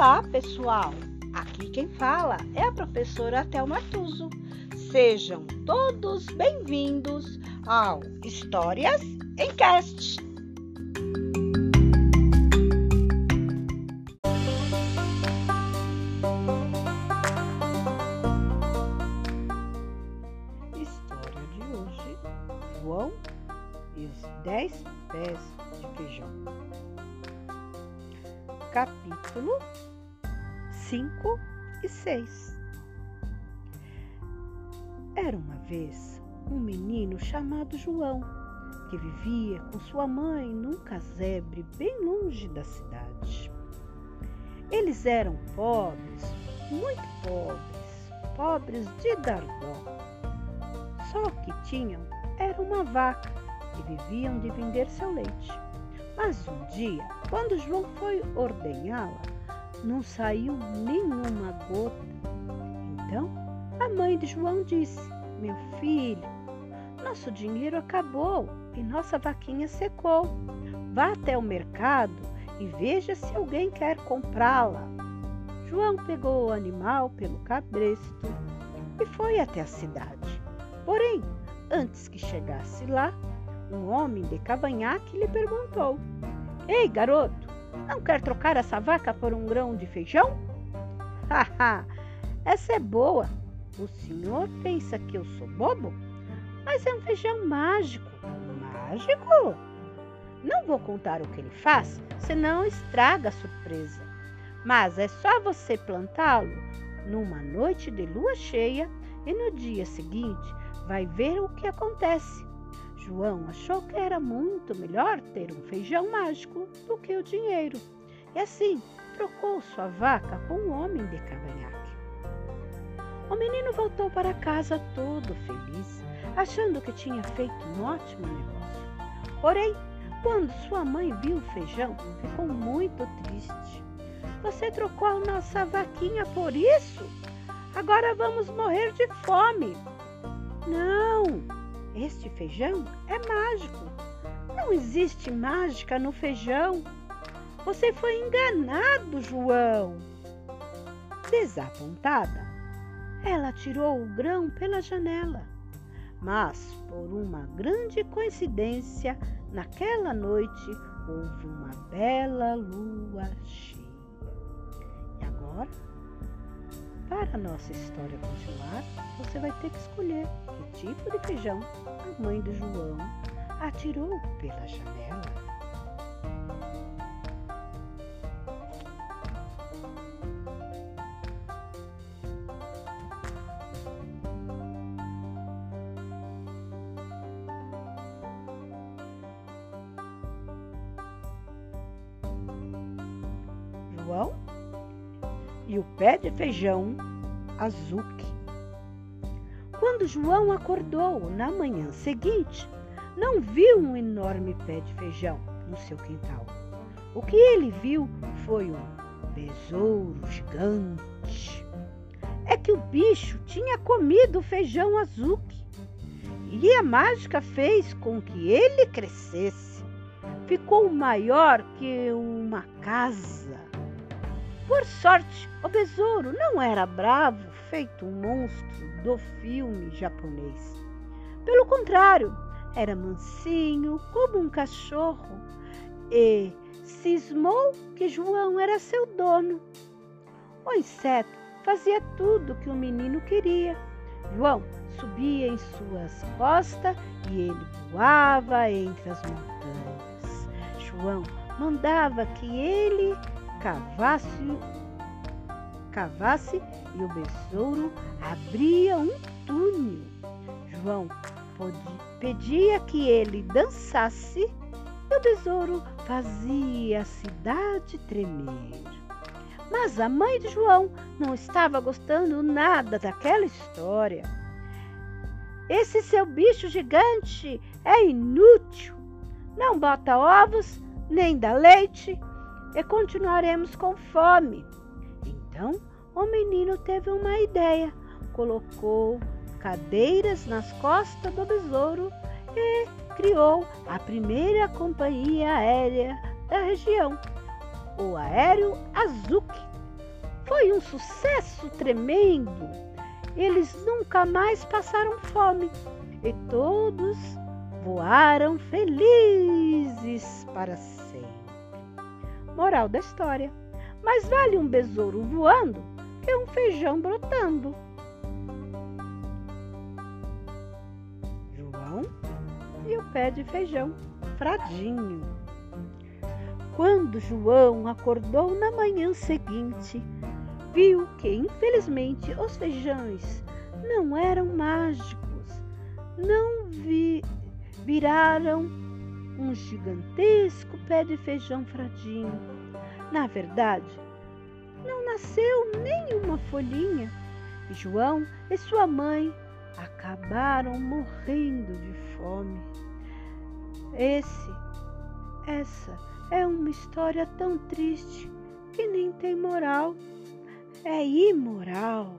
Olá, pessoal! Aqui quem fala é a professora Thelma Tuso. Sejam todos bem-vindos ao Histórias em Cast. História de hoje: João e os Dez Pés de Feijão. Capítulo 5 e 6 Era uma vez um menino chamado João que vivia com sua mãe num casebre bem longe da cidade. Eles eram pobres, muito pobres, pobres de dar dó. Só o que tinham era uma vaca e viviam de vender seu leite. Mas um dia, quando João foi ordenhá-la, não saiu nenhuma gota. Então, a mãe de João disse: Meu filho, nosso dinheiro acabou e nossa vaquinha secou. Vá até o mercado e veja se alguém quer comprá-la. João pegou o animal pelo cabresto e foi até a cidade. Porém, antes que chegasse lá, um homem de cavanhaque lhe perguntou: Ei, garoto, não quer trocar essa vaca por um grão de feijão? Haha, essa é boa. O senhor pensa que eu sou bobo? Mas é um feijão mágico. Mágico? Não vou contar o que ele faz, senão estraga a surpresa. Mas é só você plantá-lo numa noite de lua cheia e no dia seguinte vai ver o que acontece. João achou que era muito melhor ter um feijão mágico do que o dinheiro. E assim trocou sua vaca com um homem de cavanhaque. O menino voltou para casa todo feliz, achando que tinha feito um ótimo negócio. Porém, quando sua mãe viu o feijão, ficou muito triste. Você trocou a nossa vaquinha por isso? Agora vamos morrer de fome. Não, este feijão é mágico. Não existe mágica no feijão. Você foi enganado, João. Desapontada, ela tirou o grão pela janela. Mas, por uma grande coincidência, naquela noite houve uma bela lua cheia. E agora, para a nossa história continuar, você vai ter que escolher que tipo de feijão a mãe do João atirou pela janela. João e o pé de feijão azuki. Quando João acordou na manhã seguinte, não viu um enorme pé de feijão no seu quintal. O que ele viu foi um besouro gigante. É que o bicho tinha comido o feijão azuki e a mágica fez com que ele crescesse. Ficou maior que uma casa. Por sorte, o besouro não era bravo, feito um monstro do filme japonês. Pelo contrário, era mansinho como um cachorro e cismou que João era seu dono. O inseto fazia tudo que o menino queria. João subia em suas costas e ele voava entre as montanhas. João mandava que ele cavasse, cavasse e o besouro abria um túnel. João pedia que ele dançasse e o besouro fazia a cidade tremer. Mas a mãe de João não estava gostando nada daquela história. Esse seu bicho gigante é inútil. Não bota ovos, nem dá leite, e continuaremos com fome. Então o menino teve uma ideia. Colocou cadeiras nas costas do besouro e criou a primeira companhia aérea da região, o Aéreo Azuki, foi um sucesso tremendo. Eles nunca mais passaram fome e todos voaram felizes para sempre. Moral da história: mais vale um besouro voando que um feijão brotando. João e o pé de feijão, Fradinho. Quando João acordou na manhã seguinte, viu que, infelizmente, os feijões não eram mágicos, não vi, viraram um gigantesco pé de feijão fradinho. Na verdade, não nasceu nenhuma folhinha e João e sua mãe acabaram morrendo de fome. Esse, essa é uma história tão triste que nem tem moral. É imoral.